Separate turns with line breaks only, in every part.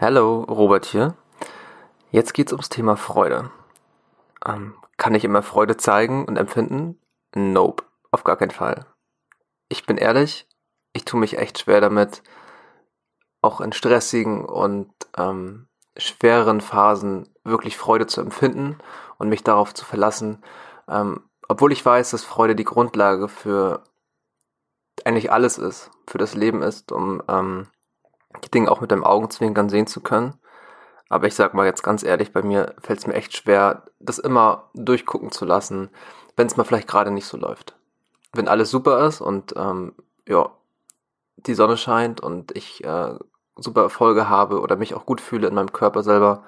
Hallo, Robert hier. Jetzt geht's ums Thema Freude. Ähm, kann ich immer Freude zeigen und empfinden? Nope, auf gar keinen Fall. Ich bin ehrlich, ich tue mich echt schwer damit, auch in stressigen und ähm, schweren Phasen wirklich Freude zu empfinden und mich darauf zu verlassen, ähm, obwohl ich weiß, dass Freude die Grundlage für eigentlich alles ist, für das Leben ist, um ähm, die Dinge auch mit dem Augenzwinkern sehen zu können. Aber ich sag mal jetzt ganz ehrlich, bei mir fällt es mir echt schwer, das immer durchgucken zu lassen, wenn es mal vielleicht gerade nicht so läuft. Wenn alles super ist und ähm, ja, die Sonne scheint und ich äh, super Erfolge habe oder mich auch gut fühle in meinem Körper selber,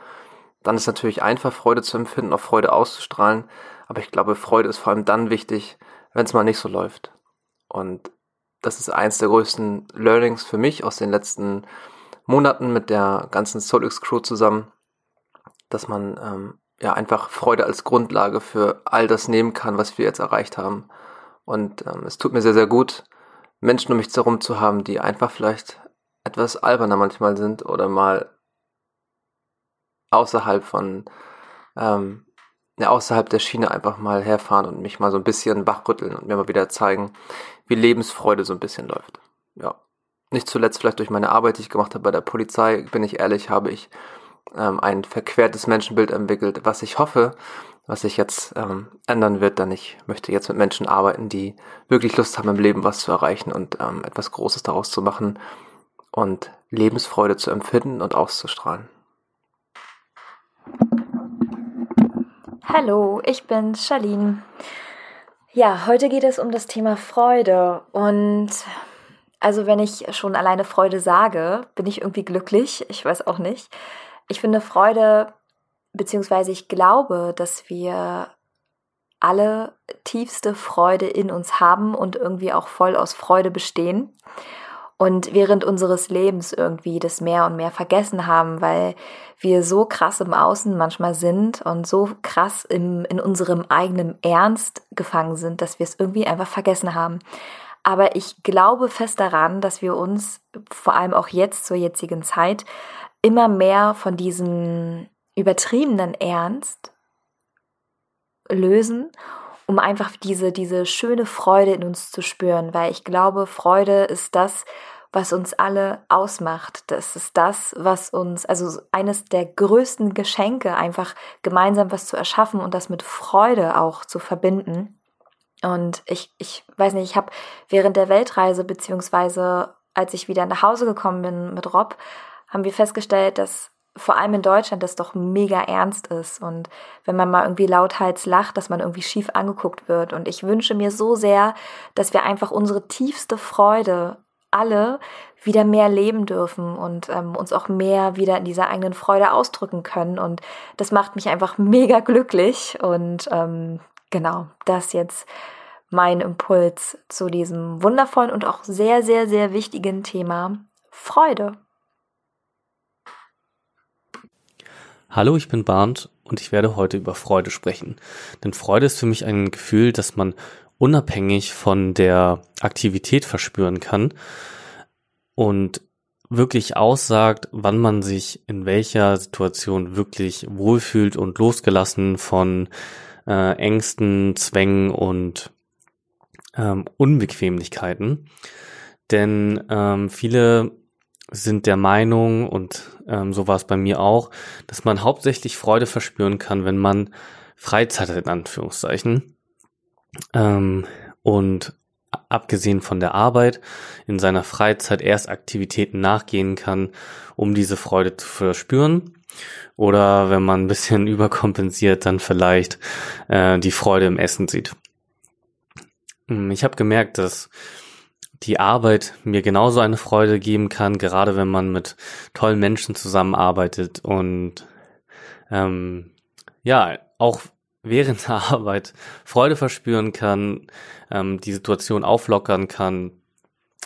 dann ist natürlich einfach Freude zu empfinden, auch Freude auszustrahlen. Aber ich glaube, Freude ist vor allem dann wichtig, wenn es mal nicht so läuft. Und das ist eins der größten Learnings für mich aus den letzten Monaten mit der ganzen SolX Crew zusammen, dass man ähm, ja einfach Freude als Grundlage für all das nehmen kann, was wir jetzt erreicht haben. Und ähm, es tut mir sehr, sehr gut, Menschen um mich herum zu haben, die einfach vielleicht etwas alberner manchmal sind oder mal außerhalb von ähm, ja, außerhalb der Schiene einfach mal herfahren und mich mal so ein bisschen wachrütteln und mir mal wieder zeigen, wie Lebensfreude so ein bisschen läuft. Ja. Nicht zuletzt vielleicht durch meine Arbeit, die ich gemacht habe bei der Polizei, bin ich ehrlich, habe ich ähm, ein verquertes Menschenbild entwickelt, was ich hoffe, was sich jetzt ähm, ändern wird, denn ich möchte jetzt mit Menschen arbeiten, die wirklich Lust haben im Leben was zu erreichen und ähm, etwas Großes daraus zu machen und Lebensfreude zu empfinden und auszustrahlen.
Hallo, ich bin Charlene. Ja, heute geht es um das Thema Freude. Und also wenn ich schon alleine Freude sage, bin ich irgendwie glücklich. Ich weiß auch nicht. Ich finde Freude, beziehungsweise ich glaube, dass wir alle tiefste Freude in uns haben und irgendwie auch voll aus Freude bestehen und während unseres Lebens irgendwie das mehr und mehr vergessen haben, weil wir so krass im Außen manchmal sind und so krass im, in unserem eigenen Ernst gefangen sind, dass wir es irgendwie einfach vergessen haben. Aber ich glaube fest daran, dass wir uns vor allem auch jetzt zur jetzigen Zeit immer mehr von diesem übertriebenen Ernst lösen um einfach diese, diese schöne Freude in uns zu spüren, weil ich glaube, Freude ist das, was uns alle ausmacht. Das ist das, was uns, also eines der größten Geschenke, einfach gemeinsam was zu erschaffen und das mit Freude auch zu verbinden. Und ich, ich weiß nicht, ich habe während der Weltreise, beziehungsweise als ich wieder nach Hause gekommen bin mit Rob, haben wir festgestellt, dass vor allem in Deutschland das doch mega ernst ist und wenn man mal irgendwie lauthals lacht, dass man irgendwie schief angeguckt wird. Und ich wünsche mir so sehr, dass wir einfach unsere tiefste Freude alle wieder mehr leben dürfen und ähm, uns auch mehr wieder in dieser eigenen Freude ausdrücken können. Und das macht mich einfach mega glücklich. Und ähm, genau, das jetzt mein Impuls zu diesem wundervollen und auch sehr, sehr, sehr wichtigen Thema Freude.
Hallo, ich bin Barnd und ich werde heute über Freude sprechen. Denn Freude ist für mich ein Gefühl, das man unabhängig von der Aktivität verspüren kann und wirklich aussagt, wann man sich in welcher Situation wirklich wohlfühlt und losgelassen von äh, Ängsten, Zwängen und ähm, Unbequemlichkeiten. Denn ähm, viele sind der Meinung, und ähm, so war es bei mir auch, dass man hauptsächlich Freude verspüren kann, wenn man Freizeit hat, in Anführungszeichen. Ähm, und abgesehen von der Arbeit in seiner Freizeit erst Aktivitäten nachgehen kann, um diese Freude zu verspüren. Oder wenn man ein bisschen überkompensiert, dann vielleicht äh, die Freude im Essen sieht. Hm, ich habe gemerkt, dass die Arbeit mir genauso eine Freude geben kann, gerade wenn man mit tollen Menschen zusammenarbeitet und ähm, ja, auch während der Arbeit Freude verspüren kann, ähm, die Situation auflockern kann,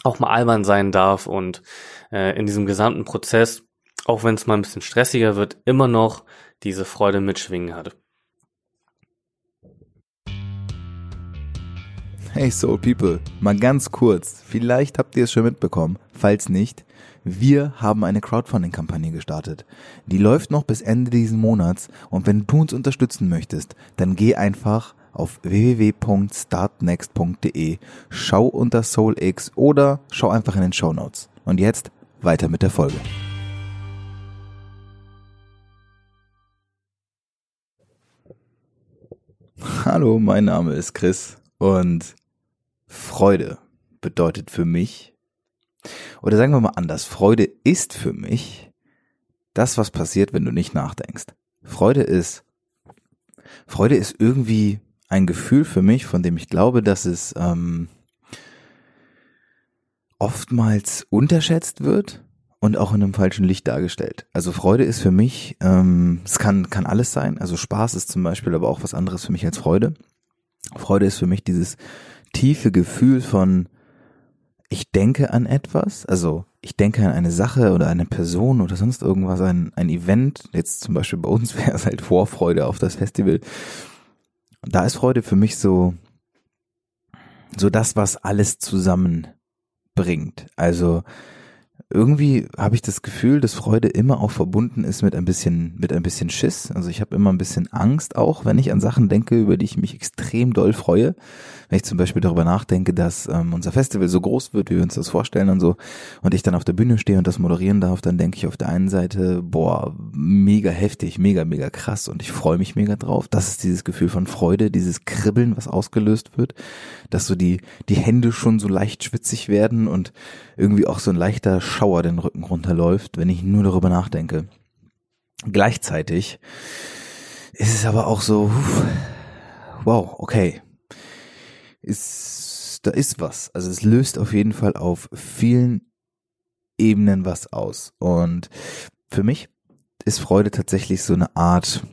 auch mal albern sein darf und äh, in diesem gesamten Prozess, auch wenn es mal ein bisschen stressiger wird, immer noch diese Freude mitschwingen hat.
Hey Soul People, mal ganz kurz, vielleicht habt ihr es schon mitbekommen, falls nicht, wir haben eine Crowdfunding-Kampagne gestartet. Die läuft noch bis Ende diesen Monats und wenn du uns unterstützen möchtest, dann geh einfach auf www.startnext.de, schau unter SoulX oder schau einfach in den Show Notes. Und jetzt weiter mit der Folge. Hallo, mein Name ist Chris und Freude bedeutet für mich, oder sagen wir mal anders, Freude ist für mich das, was passiert, wenn du nicht nachdenkst. Freude ist, Freude ist irgendwie ein Gefühl für mich, von dem ich glaube, dass es ähm, oftmals unterschätzt wird und auch in einem falschen Licht dargestellt. Also Freude ist für mich, ähm, es kann, kann alles sein. Also Spaß ist zum Beispiel aber auch was anderes für mich als Freude. Freude ist für mich dieses tiefe Gefühl von, ich denke an etwas, also ich denke an eine Sache oder eine Person oder sonst irgendwas, ein, ein Event, jetzt zum Beispiel bei uns wäre es halt Vorfreude auf das Festival. Da ist Freude für mich so, so das, was alles zusammenbringt. Also irgendwie habe ich das Gefühl, dass Freude immer auch verbunden ist mit ein bisschen, mit ein bisschen Schiss. Also ich habe immer ein bisschen Angst auch, wenn ich an Sachen denke, über die ich mich extrem doll freue. Wenn ich zum Beispiel darüber nachdenke, dass ähm, unser Festival so groß wird, wie wir uns das vorstellen und so, und ich dann auf der Bühne stehe und das moderieren darf, dann denke ich auf der einen Seite, boah, mega heftig, mega, mega krass und ich freue mich mega drauf. Das ist dieses Gefühl von Freude, dieses Kribbeln, was ausgelöst wird, dass so die, die Hände schon so leicht schwitzig werden und irgendwie auch so ein leichter Schauer den Rücken runterläuft, wenn ich nur darüber nachdenke. Gleichzeitig ist es aber auch so, wow, okay, ist, da ist was. Also es löst auf jeden Fall auf vielen Ebenen was aus. Und für mich ist Freude tatsächlich so eine Art,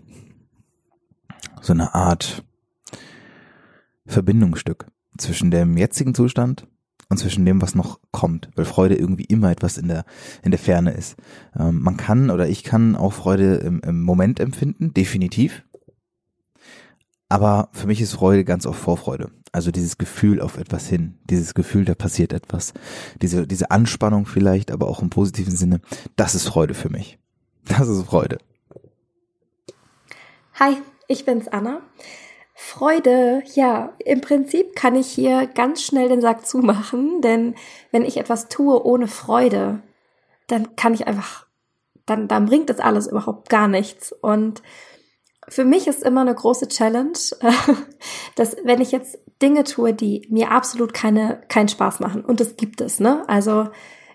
so eine Art Verbindungsstück zwischen dem jetzigen Zustand und zwischen dem, was noch kommt, weil Freude irgendwie immer etwas in der, in der Ferne ist. Ähm, man kann oder ich kann auch Freude im, im Moment empfinden, definitiv. Aber für mich ist Freude ganz oft Vorfreude. Also dieses Gefühl auf etwas hin, dieses Gefühl, da passiert etwas. Diese, diese Anspannung vielleicht, aber auch im positiven Sinne. Das ist Freude für mich. Das ist Freude.
Hi, ich bin's Anna. Freude, ja, im Prinzip kann ich hier ganz schnell den Sack zumachen, denn wenn ich etwas tue ohne Freude, dann kann ich einfach, dann, dann bringt das alles überhaupt gar nichts. Und für mich ist immer eine große Challenge, dass wenn ich jetzt Dinge tue, die mir absolut keine, keinen Spaß machen, und das gibt es, ne? Also,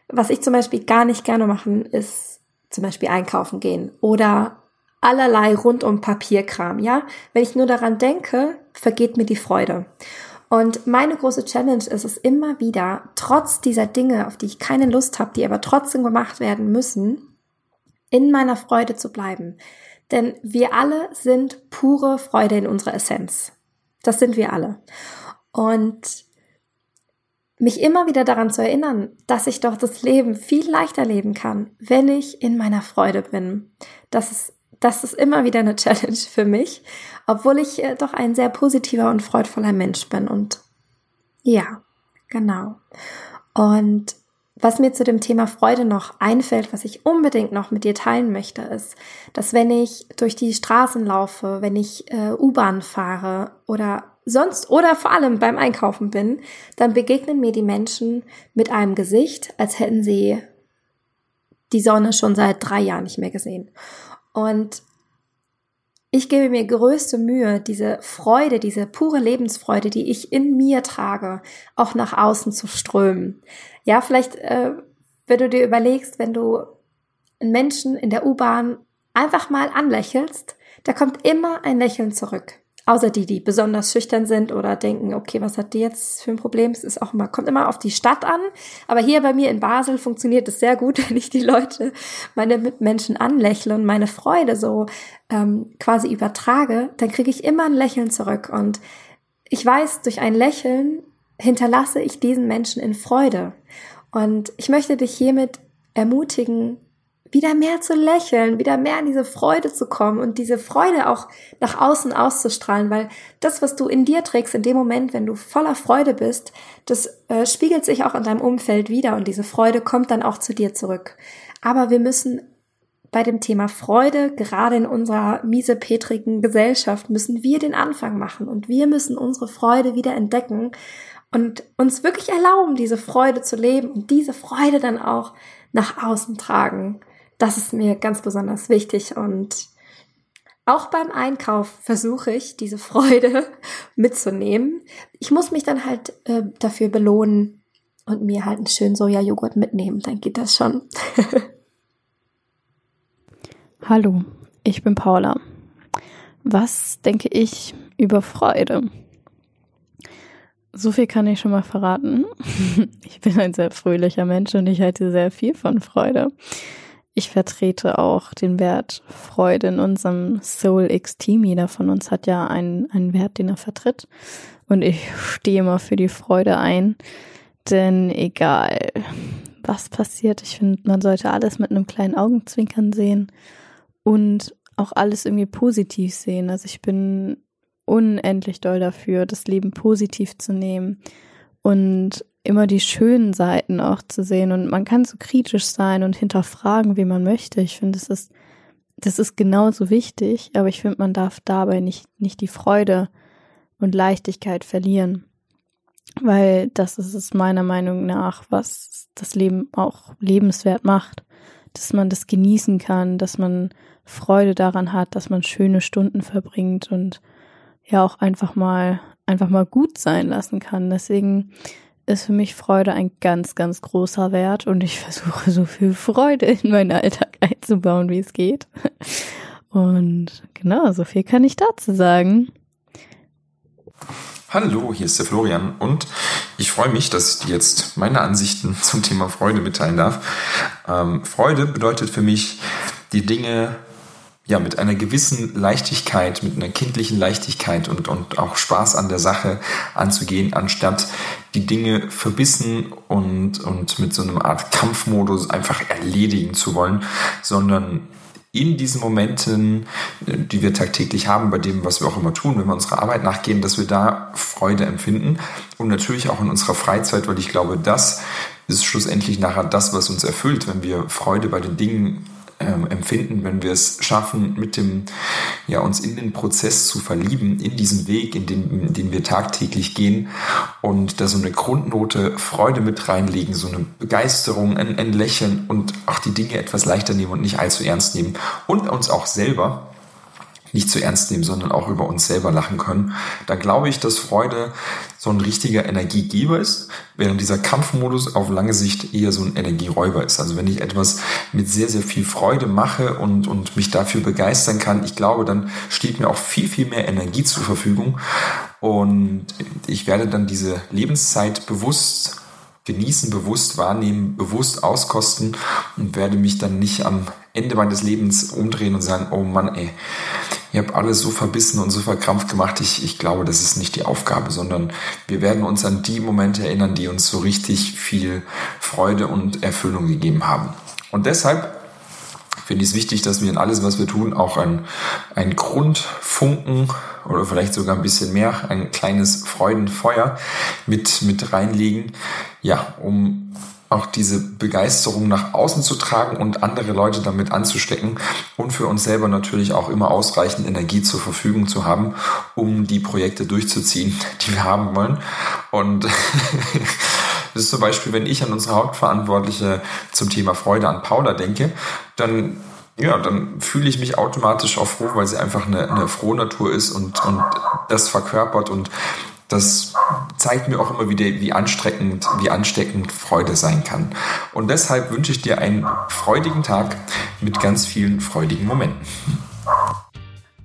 was ich zum Beispiel gar nicht gerne machen, ist zum Beispiel einkaufen gehen oder allerlei rund um Papierkram, ja. Wenn ich nur daran denke, vergeht mir die Freude. Und meine große Challenge ist es immer wieder, trotz dieser Dinge, auf die ich keine Lust habe, die aber trotzdem gemacht werden müssen, in meiner Freude zu bleiben. Denn wir alle sind pure Freude in unserer Essenz. Das sind wir alle. Und mich immer wieder daran zu erinnern, dass ich doch das Leben viel leichter leben kann, wenn ich in meiner Freude bin. Das ist das ist immer wieder eine Challenge für mich, obwohl ich äh, doch ein sehr positiver und freudvoller Mensch bin. Und ja, genau. Und was mir zu dem Thema Freude noch einfällt, was ich unbedingt noch mit dir teilen möchte, ist, dass wenn ich durch die Straßen laufe, wenn ich äh, U-Bahn fahre oder sonst oder vor allem beim Einkaufen bin, dann begegnen mir die Menschen mit einem Gesicht, als hätten sie die Sonne schon seit drei Jahren nicht mehr gesehen. Und ich gebe mir größte Mühe, diese Freude, diese pure Lebensfreude, die ich in mir trage, auch nach außen zu strömen. Ja, vielleicht, äh, wenn du dir überlegst, wenn du einen Menschen in der U-Bahn einfach mal anlächelst, da kommt immer ein Lächeln zurück. Außer die, die besonders schüchtern sind oder denken, okay, was hat die jetzt für ein Problem? Es ist auch immer, kommt immer auf die Stadt an. Aber hier bei mir in Basel funktioniert es sehr gut, wenn ich die Leute, meine Mitmenschen anlächle und meine Freude so ähm, quasi übertrage, dann kriege ich immer ein Lächeln zurück. Und ich weiß, durch ein Lächeln hinterlasse ich diesen Menschen in Freude. Und ich möchte dich hiermit ermutigen, wieder mehr zu lächeln, wieder mehr in diese Freude zu kommen und diese Freude auch nach außen auszustrahlen, weil das, was du in dir trägst, in dem Moment, wenn du voller Freude bist, das äh, spiegelt sich auch in deinem Umfeld wieder und diese Freude kommt dann auch zu dir zurück. Aber wir müssen bei dem Thema Freude, gerade in unserer miesepetrigen Gesellschaft, müssen wir den Anfang machen und wir müssen unsere Freude wieder entdecken und uns wirklich erlauben, diese Freude zu leben und diese Freude dann auch nach außen tragen. Das ist mir ganz besonders wichtig und auch beim Einkauf versuche ich, diese Freude mitzunehmen. Ich muss mich dann halt äh, dafür belohnen und mir halt einen schönen Sojajoghurt mitnehmen. Dann geht das schon.
Hallo, ich bin Paula. Was denke ich über Freude? So viel kann ich schon mal verraten. Ich bin ein sehr fröhlicher Mensch und ich halte sehr viel von Freude. Ich vertrete auch den Wert Freude in unserem Soul X Team. Jeder von uns hat ja einen, einen Wert, den er vertritt. Und ich stehe immer für die Freude ein. Denn egal, was passiert, ich finde, man sollte alles mit einem kleinen Augenzwinkern sehen und auch alles irgendwie positiv sehen. Also ich bin unendlich doll dafür, das Leben positiv zu nehmen und immer die schönen Seiten auch zu sehen und man kann so kritisch sein und hinterfragen, wie man möchte. Ich finde, das ist, das ist genauso wichtig, aber ich finde, man darf dabei nicht, nicht die Freude und Leichtigkeit verlieren. Weil das ist es meiner Meinung nach, was das Leben auch lebenswert macht. Dass man das genießen kann, dass man Freude daran hat, dass man schöne Stunden verbringt und ja auch einfach mal, einfach mal gut sein lassen kann. Deswegen ist für mich Freude ein ganz, ganz großer Wert und ich versuche so viel Freude in meinen Alltag einzubauen, wie es geht. Und genau, so viel kann ich dazu sagen.
Hallo, hier ist der Florian und ich freue mich, dass ich dir jetzt meine Ansichten zum Thema Freude mitteilen darf. Ähm, Freude bedeutet für mich, die Dinge ja, mit einer gewissen Leichtigkeit, mit einer kindlichen Leichtigkeit und, und auch Spaß an der Sache anzugehen, anstatt die Dinge verbissen und, und mit so einer Art Kampfmodus einfach erledigen zu wollen, sondern in diesen Momenten, die wir tagtäglich haben, bei dem, was wir auch immer tun, wenn wir unserer Arbeit nachgehen, dass wir da Freude empfinden und natürlich auch in unserer Freizeit, weil ich glaube, das ist schlussendlich nachher das, was uns erfüllt, wenn wir Freude bei den Dingen ähm, empfinden, wenn wir es schaffen, mit dem, ja, uns in den Prozess zu verlieben, in diesen Weg, in den, in den wir tagtäglich gehen und da so eine Grundnote Freude mit reinlegen, so eine Begeisterung, ein, ein Lächeln und auch die Dinge etwas leichter nehmen und nicht allzu ernst nehmen und uns auch selber nicht zu ernst nehmen, sondern auch über uns selber lachen können, dann glaube ich, dass Freude so ein richtiger Energiegeber ist, während dieser Kampfmodus auf lange Sicht eher so ein Energieräuber ist. Also wenn ich etwas mit sehr, sehr viel Freude mache und, und mich dafür begeistern kann, ich glaube, dann steht mir auch viel, viel mehr Energie zur Verfügung und ich werde dann diese Lebenszeit bewusst genießen, bewusst wahrnehmen, bewusst auskosten und werde mich dann nicht am Ende meines Lebens umdrehen und sagen, oh Mann, ey, ihr habt alles so verbissen und so verkrampft gemacht. Ich, ich glaube, das ist nicht die Aufgabe, sondern wir werden uns an die Momente erinnern, die uns so richtig viel Freude und Erfüllung gegeben haben. Und deshalb finde ich es wichtig, dass wir in alles, was wir tun, auch ein, ein Grundfunken oder vielleicht sogar ein bisschen mehr, ein kleines Freudenfeuer mit, mit reinlegen, ja, um auch diese Begeisterung nach außen zu tragen und andere Leute damit anzustecken und für uns selber natürlich auch immer ausreichend Energie zur Verfügung zu haben, um die Projekte durchzuziehen, die wir haben wollen. Und Das ist zum Beispiel, wenn ich an unsere Hauptverantwortliche zum Thema Freude an Paula denke, dann ja, dann fühle ich mich automatisch auch froh, weil sie einfach eine, eine frohe Natur ist und, und das verkörpert und das zeigt mir auch immer wieder, wie anstrengend, wie ansteckend Freude sein kann. Und deshalb wünsche ich dir einen freudigen Tag mit ganz vielen freudigen Momenten.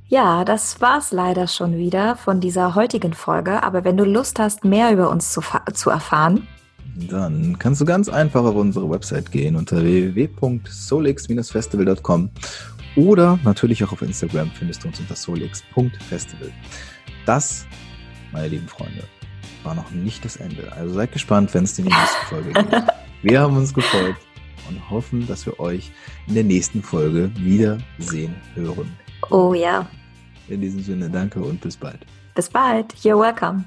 Ja, das war's leider schon wieder von dieser heutigen Folge. Aber wenn du Lust hast, mehr über uns zu, zu erfahren,
dann kannst du ganz einfach auf unsere Website gehen unter www.solix-festival.com oder natürlich auch auf Instagram findest du uns unter solix.festival. Das meine lieben Freunde, war noch nicht das Ende. Also seid gespannt, wenn es in die nächste Folge geht. Wir haben uns gefreut und hoffen, dass wir euch in der nächsten Folge wiedersehen hören.
Oh ja.
In diesem Sinne, danke und bis bald.
Bis bald. You're welcome.